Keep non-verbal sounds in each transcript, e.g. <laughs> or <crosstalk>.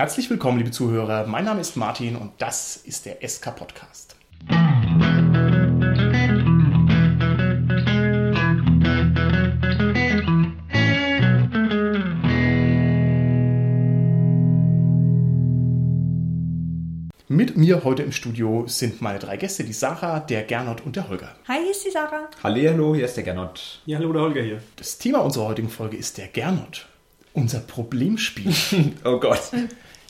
Herzlich willkommen, liebe Zuhörer. Mein Name ist Martin und das ist der SK Podcast. Mit mir heute im Studio sind meine drei Gäste, die Sarah, der Gernot und der Holger. Hi, hier ist die Sarah. Hallo, hier ist der Gernot. Ja, hallo, der Holger hier. Das Thema unserer heutigen Folge ist der Gernot. Unser Problemspiel. <laughs> Oh Gott.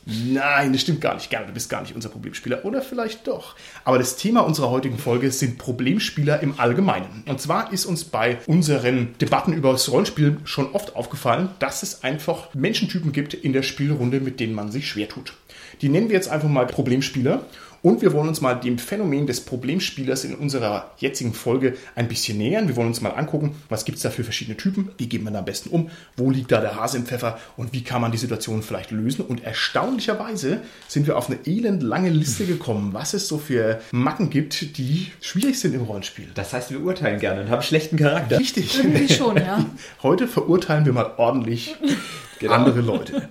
Nein, das stimmt gar nicht. Gernot, du bist gar nicht unser Problemspieler. Oder vielleicht doch. Aber das Thema unserer heutigen Folge sind Problemspieler im Allgemeinen. Und zwar ist uns bei unseren Debatten über das Rollenspiel schon oft aufgefallen, dass es einfach Menschentypen gibt in der Spielrunde, mit denen man sich schwer tut. Die nennen wir jetzt einfach mal Problemspieler. Und wir wollen uns mal dem Phänomen des Problemspielers in unserer jetzigen Folge ein bisschen nähern. Wir wollen uns mal angucken, was gibt es da für verschiedene Typen, wie geht man da am besten um, wo liegt da der Hase im Pfeffer und wie kann man die Situation vielleicht lösen. Und erstaunlicherweise sind wir auf eine elend lange Liste gekommen, was es so für Macken gibt, die schwierig sind im Rollenspiel. Das heißt, wir urteilen gerne und haben schlechten Charakter. Richtig. Irgendwie schon, ja. <laughs> Heute verurteilen wir mal ordentlich <laughs> Genau. andere Leute.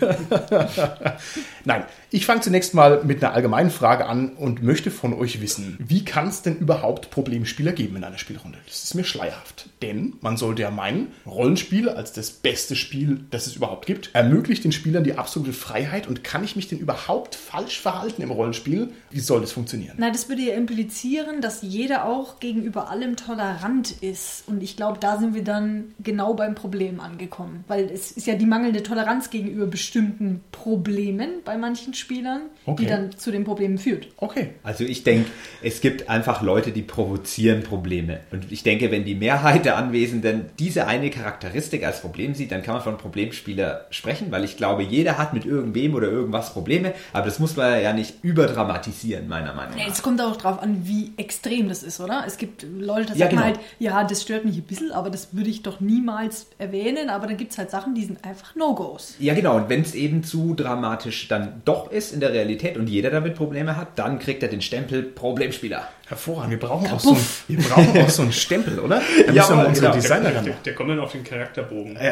<laughs> Nein, ich fange zunächst mal mit einer allgemeinen Frage an und möchte von euch wissen, wie kann es denn überhaupt Problemspieler geben in einer Spielrunde? Das ist mir schleierhaft. Denn man sollte ja meinen, Rollenspiel als das beste Spiel, das es überhaupt gibt, ermöglicht den Spielern die absolute Freiheit und kann ich mich denn überhaupt falsch verhalten im Rollenspiel? Wie soll das funktionieren? Na, das würde ja implizieren, dass jeder auch gegenüber allem tolerant ist. Und ich glaube, da sind wir dann genau beim Problem angekommen. Weil es ist ja die mangelnde Toleranz gegenüber bestimmten Problemen bei manchen Spielern, Okay. die dann zu den Problemen führt. Okay. Also ich denke, es gibt einfach Leute, die provozieren Probleme. Und ich denke, wenn die Mehrheit der Anwesenden diese eine Charakteristik als Problem sieht, dann kann man von Problemspieler sprechen, weil ich glaube, jeder hat mit irgendwem oder irgendwas Probleme, aber das muss man ja nicht überdramatisieren, meiner Meinung Ja, nach. es kommt auch drauf an, wie extrem das ist, oder? Es gibt Leute, da Ja, sagt man genau. halt, ja, das stört mich ein bisschen, aber das würde ich doch niemals erwähnen. Aber dann gibt es halt Sachen, die sind einfach No-Gos. Ja, genau. Und wenn es eben zu dramatisch dann doch ist in der Realität und jeder damit Probleme hat, dann kriegt er den Stempel Problemspieler. Hervorragend. Wir brauchen, auch so, einen, wir brauchen auch so einen Stempel, oder? <laughs> Da Ja, müssen wir mal unsere genau. Designer Der, ran. der kommt dann auf den Charakterbogen. <laughs>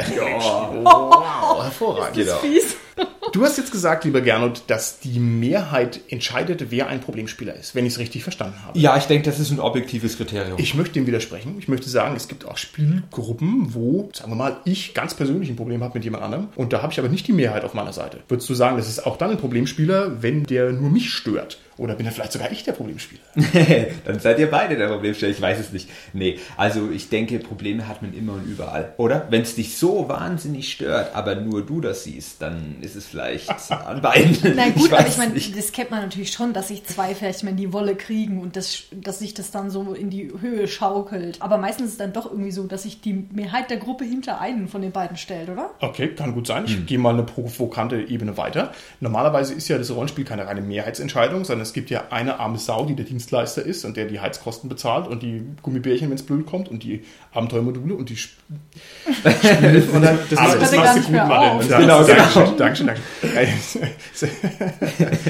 Wow, hervorragend. Genau. Fies. <laughs> Du hast jetzt gesagt, lieber Gernot, dass die Mehrheit entscheidet, wer ein Problemspieler ist, wenn ich es richtig verstanden habe. Ja, ich denke, das ist ein objektives Kriterium. Ich möchte dem widersprechen. Ich möchte sagen, es gibt auch Spielgruppen, wo, sagen wir mal, ich ganz persönlich ein Problem habe mit jemand anderem und da habe ich aber nicht die Mehrheit auf meiner Seite. Würdest du sagen, das ist auch dann ein Problemspieler, wenn der nur mich stört? Oder bin dann vielleicht sogar ich der Problemspieler? <laughs> Dann seid ihr beide der Problemsteller. Ich weiß es nicht. Nee, also ich denke, Probleme hat man immer und überall. Oder? Wenn es dich so wahnsinnig stört, aber nur du das siehst, dann ist es vielleicht <laughs> an beiden. Na gut, aber weiß ich meine, das kennt man natürlich schon, dass sich zwei vielleicht mal in die Wolle kriegen und das, dass sich das dann so in die Höhe schaukelt. Aber meistens ist es dann doch irgendwie so, dass sich die Mehrheit der Gruppe hinter einen von den beiden stellt, oder? Okay, kann gut sein. Ich gehe mal eine provokante Ebene weiter. Normalerweise ist ja das Rollenspiel keine reine Mehrheitsentscheidung, sondern es gibt ja eine arme Sau, die der Dienstleister ist und der die Heizkosten bezahlt und die Gummibärchen, wenn es blöd kommt und die Abenteuermodule und die Sp Spiele. <laughs> Und dann, Das, Aber das machst du gut, auf. Das- Genau, Dankeschön, Dankeschön, Dankeschön.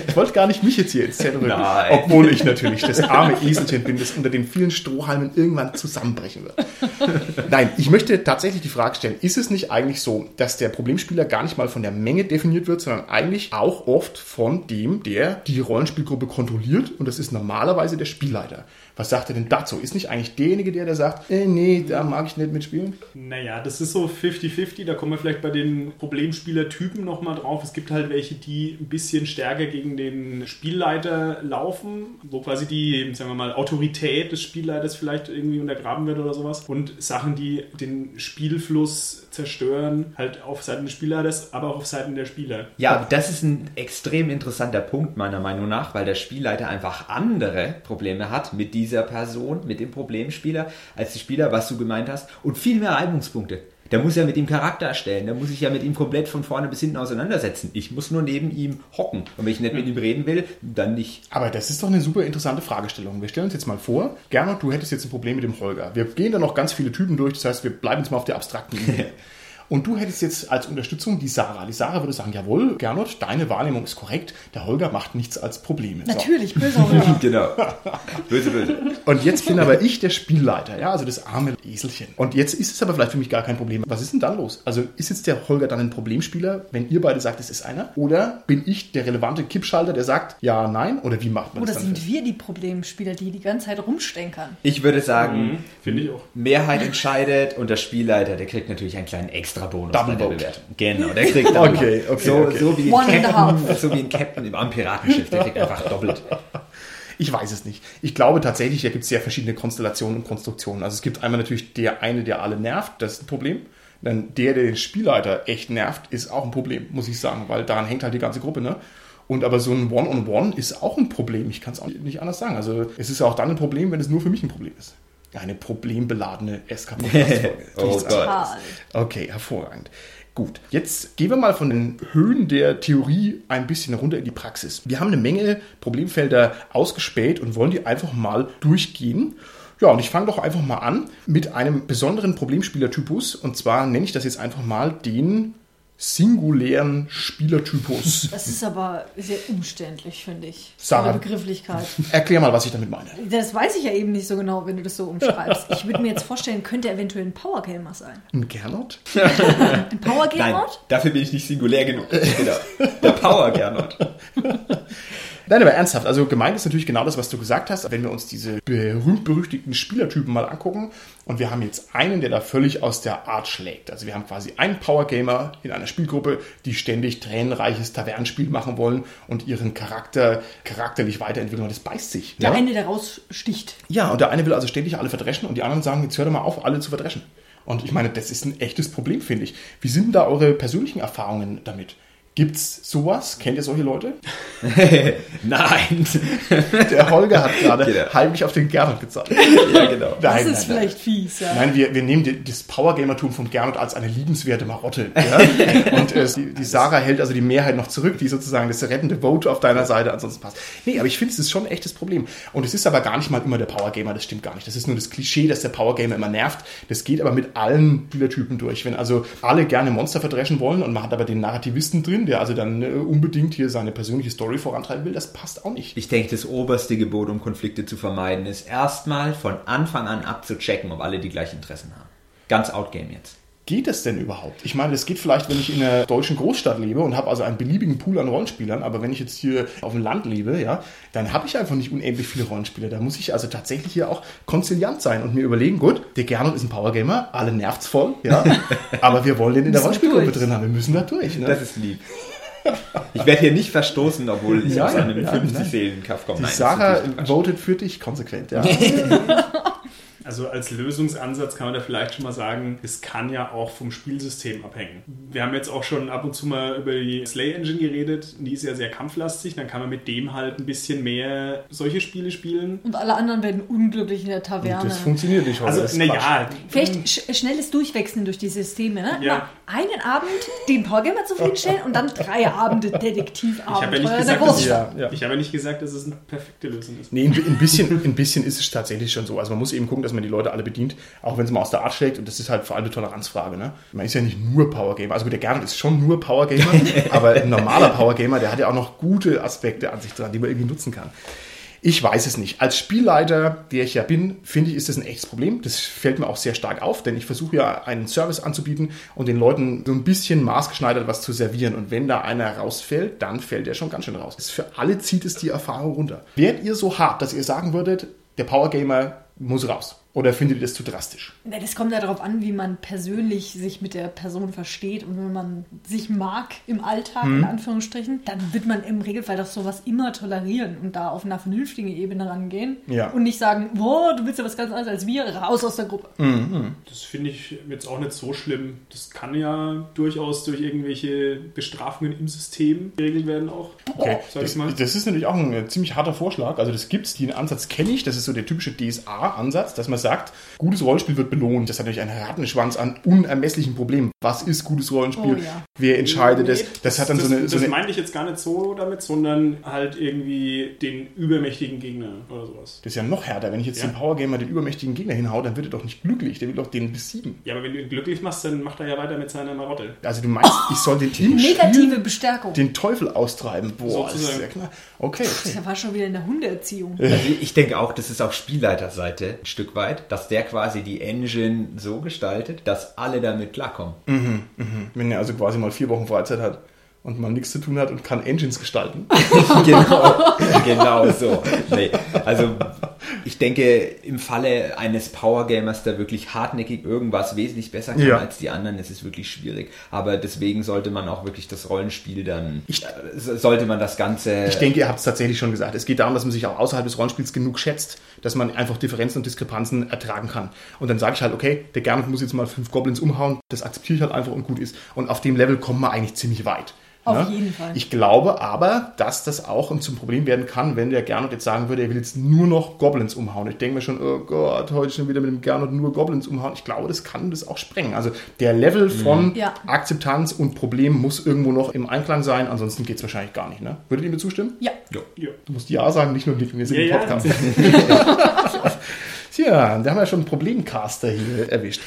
Ich wollte gar nicht mich jetzt hier ins Zentrum rücken, obwohl ich natürlich das arme Eselchen bin, das unter den vielen Strohhalmen irgendwann zusammenbrechen wird. Nein, ich möchte tatsächlich die Frage stellen, ist es nicht eigentlich so, dass der Problemspieler gar nicht mal von der Menge definiert wird, sondern eigentlich auch oft von dem, der die Rollenspielgruppe kontrolliert und das ist normalerweise der Spielleiter. Was sagt er denn dazu? Ist nicht eigentlich derjenige, der, der sagt, äh, nee, da mag ich nicht mitspielen? Naja, das ist so 50-50. Da kommen wir vielleicht bei den Problemspielertypen nochmal drauf. Es gibt halt welche, die ein bisschen stärker gegen den Spielleiter laufen, wo quasi die, sagen wir mal, Autorität des Spielleiters vielleicht irgendwie untergraben wird oder sowas. Und Sachen, die den Spielfluss zerstören, halt auf Seiten des Spielleiters, aber auch auf Seiten der Spieler. Ja, das ist ein extrem interessanter Punkt meiner Meinung nach, weil der Spielleiter einfach andere Probleme hat mit dieser Person, mit dem Problemspieler, als die Spieler, was du gemeint hast, und viel mehr Reibungspunkte. Der muss ja mit ihm Charakter erstellen, der muss sich ja mit ihm komplett von vorne bis hinten auseinandersetzen. Ich muss nur neben ihm hocken. Und wenn ich nicht mit ihm reden will, dann nicht. Aber das ist doch eine super interessante Fragestellung. Wir stellen uns jetzt mal vor, Gernot, du hättest jetzt ein Problem mit dem Holger. Wir gehen da noch ganz viele Typen durch, das heißt, wir bleiben jetzt mal auf der abstrakten Ebene. <laughs> Und du hättest jetzt als Unterstützung die Sarah. Die Sarah würde sagen, jawohl, Gernot, deine Wahrnehmung ist korrekt. Der Holger macht nichts als Probleme. So. Natürlich, böser Holger. <laughs> Genau. Böse, böse. Und jetzt bin aber ich der Spielleiter, ja, also das arme Eselchen. Und jetzt ist es aber vielleicht für mich gar kein Problem. Was ist denn dann los? Also ist jetzt der Holger dann ein Problemspieler, wenn ihr beide sagt, es ist einer? Oder bin ich der relevante Kippschalter, der sagt, ja, nein? Oder wie macht man Oder das dann? sind wir die Problemspieler, die die ganze Zeit rumstenkern? Ich würde sagen, Finde ich auch. Mehrheit entscheidet und der Spielleiter, der kriegt natürlich einen kleinen Extra-Bonus Double bei der. Bewertung. Genau, der kriegt <laughs> Double Okay, okay, so, okay. so wie One Captain, so wie ein Captain im Piratenschiff, der kriegt einfach doppelt. Ich weiß es nicht. Ich glaube tatsächlich, da gibt es sehr verschiedene Konstellationen und Konstruktionen. Also es gibt einmal natürlich der eine, der alle nervt, das ist ein Problem. Dann der, der den Spielleiter echt nervt, ist auch ein Problem, muss ich sagen, weil daran hängt halt die ganze Gruppe, ne? Und aber so ein One-on-One ist auch ein Problem. Ich kann es auch nicht anders sagen. Also es ist ja auch dann ein Problem, wenn es nur für mich ein Problem ist. Eine problembeladene SK-Podcast-Folge. <laughs> Oh Gott. Okay, hervorragend. Gut, jetzt gehen wir mal von den Höhen der Theorie ein bisschen runter in die Praxis. Wir haben eine Menge Problemfelder ausgespäht und wollen die einfach mal durchgehen. Ja, und ich fange doch einfach mal an mit einem besonderen Problemspielertypus. Und zwar nenne ich das jetzt einfach mal den singulären Spielertypus. Das ist aber sehr umständlich, finde ich. Sarah. Eine Begrifflichkeit. Erklär mal, was ich damit meine. Das weiß ich ja eben nicht so genau, wenn du das so umschreibst. Ich würde mir jetzt vorstellen, könnte eventuell ein Powergamer sein. Ein Gernot? Ein Nein, Powergamer? dafür bin ich nicht singulär genug. Genau. Der Power Gernot. <laughs> Nein, aber ernsthaft. Also gemeint ist natürlich genau das, was du gesagt hast. Wenn wir uns diese berühmt-berüchtigten Spielertypen mal angucken und wir haben jetzt einen, der da völlig aus der Art schlägt. Also wir haben quasi einen Powergamer in einer Spielgruppe, die ständig tränenreiches Tavernenspiel machen wollen und ihren Charakter charakterlich weiterentwickeln. Und das beißt sich. Der ja? eine, der raussticht. ja, und der eine will also ständig alle verdreschen und die anderen sagen, jetzt hör doch mal auf, alle zu verdreschen. Und ich meine, das ist ein echtes Problem, finde ich. Wie sind denn da eure persönlichen Erfahrungen damit? Gibt's sowas? Kennt ihr solche Leute? <laughs> Nein. <laughs> Der Holger hat gerade Genau. heimlich auf den Gernot gezeigt. ja, genau. Das Nein, ist nein, nein. vielleicht fies, ja. Nein, wir, wir nehmen die, das Powergamertum von Gernot als eine liebenswerte Marotte. <laughs> Ja? Und äh, die, die Sarah hält also die Mehrheit noch zurück, die sozusagen das rettende Vote auf deiner Seite ansonsten passt. Nee, aber ich finde, es ist schon ein echtes Problem. Und es ist aber gar nicht mal immer der Powergamer, das stimmt gar nicht. Das ist nur das Klischee, dass der Powergamer immer nervt. Das geht aber mit allen Spielertypen durch. Wenn also alle gerne Monster verdreschen wollen und man hat aber den Narrativisten drin, der also dann äh, unbedingt hier seine persönliche Story vorantreiben will, das passt auch nicht. Ich denke, das oberste Gebot, um Konflikte zu vermeiden, ist erstmal von Anfang an abzuchecken, ob alle die gleichen Interessen haben. Ganz outgame jetzt. Geht das denn überhaupt? Ich meine, das geht vielleicht, wenn ich in einer deutschen Großstadt lebe und habe also einen beliebigen Pool an Rollenspielern, aber wenn ich jetzt hier auf dem Land lebe, ja, dann habe ich einfach nicht unendlich viele Rollenspieler. Da muss ich also tatsächlich hier auch konziliant sein und mir überlegen, gut, der Gernot ist ein Powergamer, alle nervt's voll, ja, <laughs> aber wir wollen den in der Rollenspielgruppe drin haben, wir müssen da durch. Ne? Das ist lieb. Ich werde hier nicht verstoßen, obwohl ich Ja, aus einem ja, 50 nein. Seelen Kaff komme. Nein, Sarah votet für dich konsequent, ja. <laughs> Also als Lösungsansatz kann man da vielleicht schon mal sagen, es kann ja auch vom Spielsystem abhängen. Wir haben jetzt auch schon ab und zu mal über die Slay Engine geredet. Die ist ja sehr kampflastig. Dann kann man mit dem halt ein bisschen mehr solche Spiele spielen. Und alle anderen werden unglücklich in der Taverne. Das funktioniert nicht heute. Also, das ist naja. Vielleicht sch schnelles Durchwechseln durch die Systeme, ne? Ja. Mal einen Abend den Powergamer zufriedenstellen und dann drei Abende Ich habe ja gesagt, dass. Ja, ja. ich habe ja nicht gesagt, dass es eine perfekte Lösung ist. Nee, ein, ein, bisschen, ein bisschen ist es tatsächlich schon so. Also man muss eben gucken, dass man die Leute alle bedient, auch wenn es mal aus der Art schlägt. Und das ist halt vor allem eine Toleranzfrage. Ne? Man ist ja nicht nur Powergamer. Also gut, der Gernot ist schon nur Powergamer, <laughs> aber ein normaler Powergamer, der hat ja auch noch gute Aspekte an sich dran, die man irgendwie nutzen kann. Ich weiß es nicht. Als Spielleiter, der ich ja bin, finde ich, ist das ein echtes Problem. Das fällt mir auch sehr stark auf, denn ich versuche ja einen Service anzubieten und den Leuten so ein bisschen maßgeschneidert was zu servieren. Und wenn da einer rausfällt, dann fällt der schon ganz schön raus. Für alle zieht es die Erfahrung runter. Wärt ihr so hart, dass ihr sagen würdet, der Powergamer muss raus? Oder findet ihr das zu drastisch? Na, Das kommt ja darauf an, wie man persönlich sich mit der Person versteht. Und wenn man sich mag im Alltag, Mhm. in Anführungsstrichen, dann wird man im Regelfall doch sowas immer tolerieren und da auf einer vernünftigen Ebene rangehen. Ja. Und nicht sagen, boah, du willst ja was ganz anderes als wir, raus aus der Gruppe. Das finde ich jetzt auch nicht so schlimm. Das kann ja durchaus durch irgendwelche Bestrafungen im System geregelt werden auch. Okay, Sag das, ich mal. das ist natürlich auch ein ziemlich harter Vorschlag. Also das gibt's, den Ansatz kenne ich. Das ist so der typische DSA-Ansatz, dass man man sagt, gutes Rollenspiel wird belohnt. Das hat natürlich einen Rattenschwanz an unermesslichen Problemen. Was ist gutes Rollenspiel? Oh ja. Wer entscheidet es? Nee, Das, hat dann das, so eine, so das eine meinte ich jetzt gar nicht so damit, sondern halt irgendwie den übermächtigen Gegner oder sowas. das ist ja noch härter. Wenn ich jetzt Ja. dem Power Gamer den übermächtigen Gegner hinhaue, dann wird er doch nicht glücklich. Der will doch den besiegen. Ja, aber wenn du ihn glücklich machst, dann macht er ja weiter mit seiner Marotte. Also du meinst, ich soll den im Negative Bestärkung. den Teufel austreiben? Boah, das ist Sozusagen. ja klar. Okay, okay. Der war schon wieder in der Hundeerziehung. Also ich denke auch, das ist auf Spielleiterseite ein Stück weit, dass der quasi die Engine so gestaltet, dass alle damit klarkommen. Wenn er also quasi mal vier Wochen Freizeit hat und mal nichts zu tun hat und kann Engines gestalten. <laughs> <laughs> genau, genau so. Nee, also ich denke, im Falle eines Power-Gamers, der wirklich hartnäckig irgendwas wesentlich besser kann Ja. als die anderen, ist es wirklich schwierig. Aber deswegen sollte man auch wirklich das Rollenspiel dann, Ich- äh, so- sollte man das Ganze... Ich denke, ihr habt es tatsächlich schon gesagt. Es geht darum, dass man sich auch außerhalb des Rollenspiels genug schätzt, dass man einfach Differenzen und Diskrepanzen ertragen kann. Und dann sage ich halt, okay, der Gernot muss jetzt mal fünf Goblins umhauen, das akzeptiere ich halt einfach und gut ist. Und auf dem Level kommt man eigentlich ziemlich weit. Auf jeden Fall. Ich glaube aber, dass das auch zum Problem werden kann, wenn der Gernot jetzt sagen würde, er will jetzt nur noch Goblins umhauen. Ich denke mir schon, oh Gott, heute schon wieder mit dem Gernot nur Goblins umhauen. Ich glaube, das kann das auch sprengen. Also der Level von Ja. Akzeptanz und Problem muss irgendwo noch im Einklang sein, ansonsten geht es wahrscheinlich gar nicht. Ne? Würdet ihr mir zustimmen? Ja. Ja. Du musst Ja sagen, nicht nur nicken. Wir sind im Ja, ja. Podcast. <laughs> <laughs> Tja, da haben wir schon einen Problemcaster hier erwischt.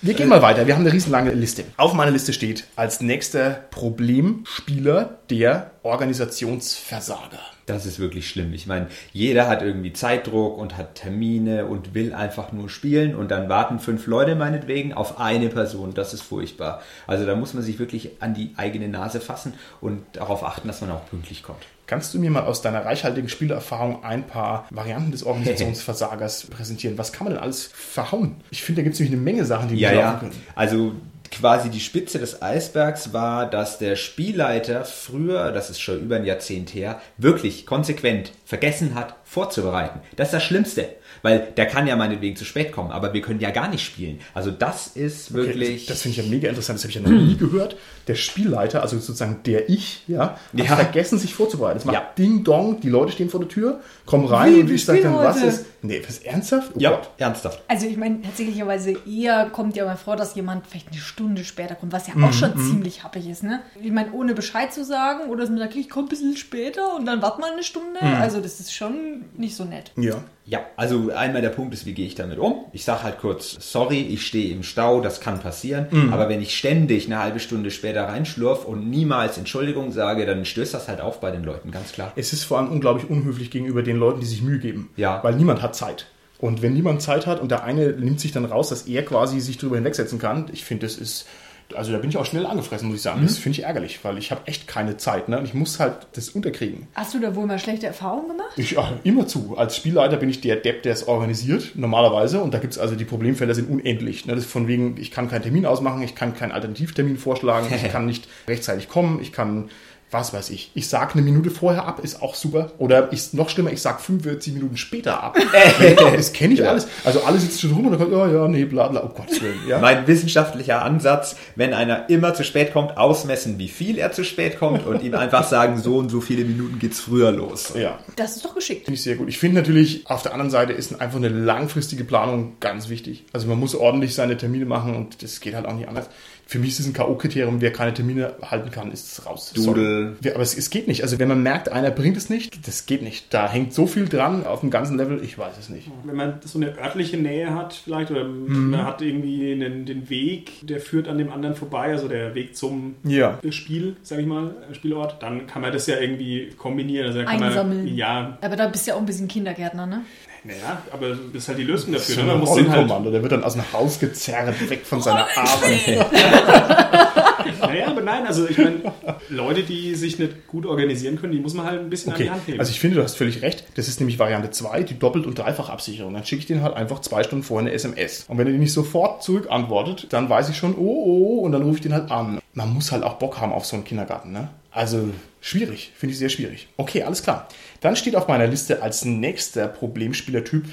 Wir gehen mal weiter. Wir haben eine riesenlange Liste. Auf meiner Liste steht als nächster Problemspieler der Organisationsversager. Das ist wirklich schlimm. Ich meine, jeder hat irgendwie Zeitdruck und hat Termine und will einfach nur spielen und dann warten fünf Leute meinetwegen auf eine Person. Das ist furchtbar. Also da muss man sich wirklich an die eigene Nase fassen und darauf achten, dass man auch pünktlich kommt. Kannst du mir mal aus deiner reichhaltigen Spielerfahrung ein paar Varianten des <laughs> Organisationsversagers präsentieren? Was kann man denn alles verhauen? Ich finde, da gibt es nämlich eine Menge Sachen, die Ja, ja. können. Also quasi die Spitze des Eisbergs war, dass der Spielleiter früher, das ist schon über ein Jahrzehnt her, wirklich konsequent vergessen hat, vorzubereiten. Das ist das Schlimmste. Weil der kann ja meinetwegen zu spät kommen, aber wir können ja gar nicht spielen. Also das ist Okay, wirklich. das finde ich ja mega interessant, das habe ich ja noch nie <clears throat> gehört. Der Spielleiter, also sozusagen der Ich, ja, hat Ja. vergessen, sich vorzubereiten. Es macht Ja. Ding Dong, die Leute stehen vor der Tür, kommen rein Wie, und ich sage dann, spielen was heute. ist. Nee, was ernsthaft? Oh ja, Gott. ernsthaft. Also ich meine, tatsächlicherweise eher kommt ja mal vor, dass jemand vielleicht eine Stunde später kommt, was ja auch schon ziemlich happig ist, ne? Ich meine, ohne Bescheid zu sagen oder dass man sagt, ich komme ein bisschen später und dann wart mal eine Stunde. Mhm. Also das ist schon nicht so nett. Ja. Ja, also einmal der Punkt ist, wie gehe ich damit um? Ich sage halt kurz, sorry, ich stehe im Stau, das kann passieren. Mhm. Aber wenn ich ständig eine halbe Stunde später reinschlurf und niemals Entschuldigung sage, dann stößt das halt auf bei den Leuten, ganz klar. Es ist vor allem unglaublich unhöflich gegenüber den Leuten, die sich Mühe geben. Ja. Weil niemand hat Zeit. Und wenn niemand Zeit hat und der eine nimmt sich dann raus, dass er quasi sich drüber hinwegsetzen kann, ich finde, das ist, also da bin ich auch schnell angefressen, muss ich sagen. Das finde ich ärgerlich, weil ich habe echt keine Zeit. Ne? Und ich muss halt das unterkriegen. Hast du da wohl mal schlechte Erfahrungen gemacht? Ich, ja, immer zu. Als Spielleiter bin ich der Depp, der es organisiert, normalerweise. Und da gibt es also die Problemfelder sind unendlich. Ne? Das ist von wegen, ich kann keinen Termin ausmachen, ich kann keinen Alternativtermin vorschlagen, ich <laughs> kann nicht rechtzeitig kommen, ich kann, was weiß ich. Ich sage eine Minute vorher ab, ist auch super. Oder ich, noch schlimmer, ich sage 45 Minuten später ab. <laughs> das kenne ich Ja. alles. Also alle sitzen schon rum und dann kommt, oh ja, nee, bla bla, oh Gottes Willen. Ja? Mein wissenschaftlicher Ansatz, wenn einer immer zu spät kommt, ausmessen, wie viel er zu spät kommt und ihm einfach sagen, so und so viele Minuten geht's früher los. ja. Das ist doch geschickt. Finde ich sehr gut. Ich finde natürlich, auf der anderen Seite ist einfach eine langfristige Planung ganz wichtig. Also man muss ordentlich seine Termine machen und das geht halt auch nicht anders. Für mich ist es ein K.O.-Kriterium, wer keine Termine halten kann, ist raus. Dudel. Sorry. Aber es, es geht nicht. Also wenn man merkt, einer bringt es nicht, das geht nicht. Da hängt so viel dran auf dem ganzen Level, ich weiß es nicht. Wenn man so eine örtliche Nähe hat, vielleicht, oder Mhm. man hat irgendwie einen, den Weg, der führt an dem anderen vorbei, also der Weg zum Ja. Spiel, sag ich mal, äh, Spielort, dann kann man das ja irgendwie kombinieren. Also Einsammeln. Man, ja, Aber da bist du ja auch ein bisschen Kindergärtner, ne? Naja, aber das ist halt die Lösung dafür. So ne? ein Man muss den halt, der wird dann aus dem Haus gezerrt, weg von seiner Arbeit. <laughs> naja, aber nein, also ich meine, Leute, die sich nicht gut organisieren können, die muss man halt ein bisschen an Okay, die Hand nehmen. also ich finde, du hast völlig recht. Das ist nämlich Variante 2, die Doppelt- und Dreifachabsicherung. Dann schicke ich den halt einfach zwei Stunden vorher eine SMS. Und wenn er die nicht sofort zurückantwortet, dann weiß ich schon, oh, oh, und dann rufe ich den halt an. Man muss halt auch Bock haben auf so einen Kindergarten, ne? Also, Schwierig, finde ich sehr schwierig. Okay, alles klar. Dann steht auf meiner Liste als nächster Problemspielertyp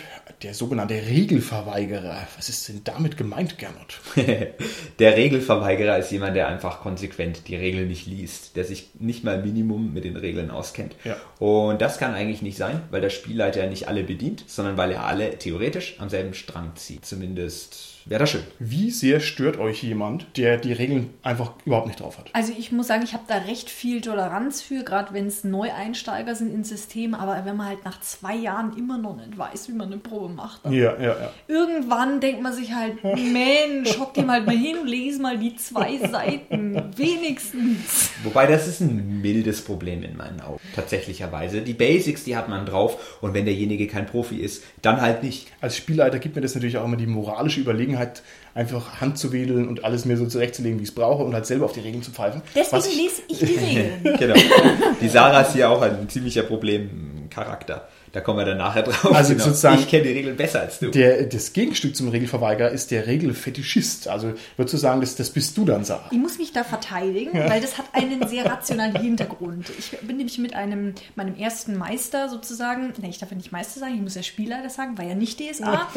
der sogenannte Regelverweigerer. Was ist denn damit gemeint, Gernot? <laughs> der Regelverweigerer ist jemand, der einfach konsequent die Regeln nicht liest, der sich nicht mal Minimum mit den Regeln auskennt. Ja. Und das kann eigentlich nicht sein, weil der Spielleiter nicht alle bedient, sondern weil er alle theoretisch am selben Strang zieht. Zumindest wäre das schön. Wie sehr stört euch jemand, der die Regeln einfach überhaupt nicht drauf hat? Also ich muss sagen, ich habe da recht viel Toleranz für, gerade wenn es Neueinsteiger sind ins System, aber wenn man halt nach zwei Jahren immer noch nicht weiß, wie man eine Probe macht, dann Ja, ja, ja. irgendwann denkt man sich halt, Mensch, hock dir mal mal hin und lese mal die zwei <laughs> Seiten, wenigstens. Wobei das ist ein mildes Problem in meinen Augen, tatsächlicherweise. Die Basics, die hat man drauf und wenn derjenige kein Profi ist, dann halt nicht. Als Spielleiter gibt mir das natürlich auch immer die moralische Überlegenheit, einfach Hand zu wedeln und alles mir so zurechtzulegen, wie ich es brauche und halt selber auf die Regeln zu pfeifen. Deswegen ich- lese ich die <laughs> Regeln. genau. Die Sarah ist hier auch ein ziemlicher Problemcharakter. Da kommen wir dann nachher drauf. Genau. Also sozusagen- ich kenne die Regeln besser als du. Der, das Gegenstück zum Regelverweigerer ist der Regelfetischist. Also würdest du sagen, das, das bist du dann, Sarah? Ich muss mich da verteidigen, weil das hat einen sehr rationalen Hintergrund. Ich bin nämlich mit einem, meinem ersten Meister sozusagen, ne, ich darf ja nicht Meister sagen, ich muss ja Spielleiter sagen, war ja nicht DSA,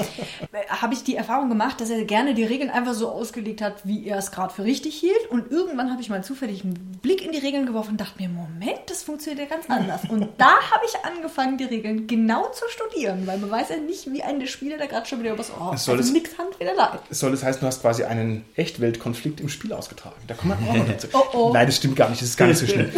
äh, habe ich die Erfahrung gemacht, dass er gerne die Regeln einfach so ausgelegt hat, wie er es gerade für richtig hielt. Und irgendwann habe ich mal zufällig einen Blick in die Regeln geworfen und dachte mir, Moment, das funktioniert ja ganz anders. Und da habe ich angefangen, die Regeln genau zu studieren, weil man weiß ja nicht, wie ein der Spieler da gerade schon wieder übers Ohr. Soll Also es- nix Handfederlei. Soll das heißen, du hast quasi einen Echtweltkonflikt im Spiel ausgetragen? Da kommen wir auch noch dazu. <laughs> Oh, oh. Nein, das stimmt gar nicht. Das ist gar nicht so schlimm.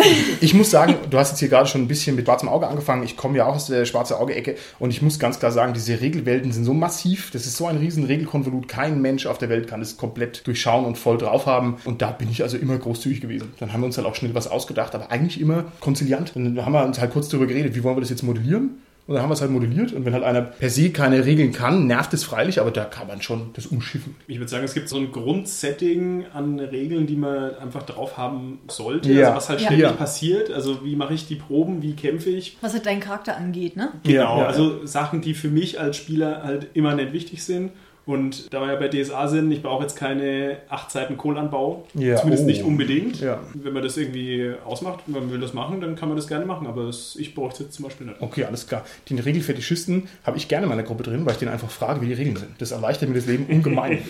Ich muss sagen, du hast jetzt hier gerade schon ein bisschen mit schwarzem Auge angefangen. Ich komme ja auch aus der schwarze Auge-Ecke und ich muss ganz klar sagen, diese Regelwelten sind so massiv. Das ist so ein riesen Regelkonvolut. Kein Mensch auf der Welt kann es komplett durchschauen und voll drauf haben. Und da bin ich also immer großzügig gewesen. Dann haben wir uns halt auch schnell was ausgedacht, aber eigentlich immer konziliant. Dann haben wir uns halt kurz darüber geredet, wie wollen wir das jetzt modellieren? Und dann haben wir es halt modelliert. Und wenn halt einer per se keine Regeln kann, nervt es freilich, aber da kann man schon das umschiffen. Ich würde sagen, es gibt so ein Grundsetting an Regeln, die man einfach drauf haben sollte. Ja. Also was halt Ja. ständig Ja. passiert. Also wie mache ich die Proben, wie kämpfe ich. Was halt deinen Charakter angeht, ne? Genau, Ja, also Sachen, die für mich als Spieler halt immer nicht wichtig sind. Und da wir ja bei DSA sind, ich brauche jetzt keine acht Seiten Kohlanbau. Ja, Zumindest oh. nicht unbedingt. Ja. Wenn man das irgendwie ausmacht, man will das machen, dann kann man das gerne machen. Aber das, ich brauche es jetzt zum Beispiel nicht. Okay, alles klar. Den Regelfetischisten habe ich gerne in meiner Gruppe drin, weil ich den einfach frage, wie die Regeln sind. Das erleichtert mir das Leben ungemein.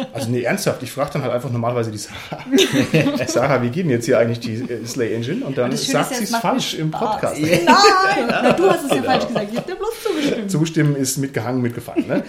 <laughs> also nee, ernsthaft. Ich frage dann halt einfach normalerweise die Sarah. <laughs> Sarah, wie geht denn jetzt hier eigentlich die äh, Slay Engine? Und dann sagt sie es falsch im. Podcast. Nein! <laughs> Na, du hast es ja falsch gesagt. Ich habe dir bloß zugestimmt. Zustimmen ist mitgehangen, mitgefallen. Ne?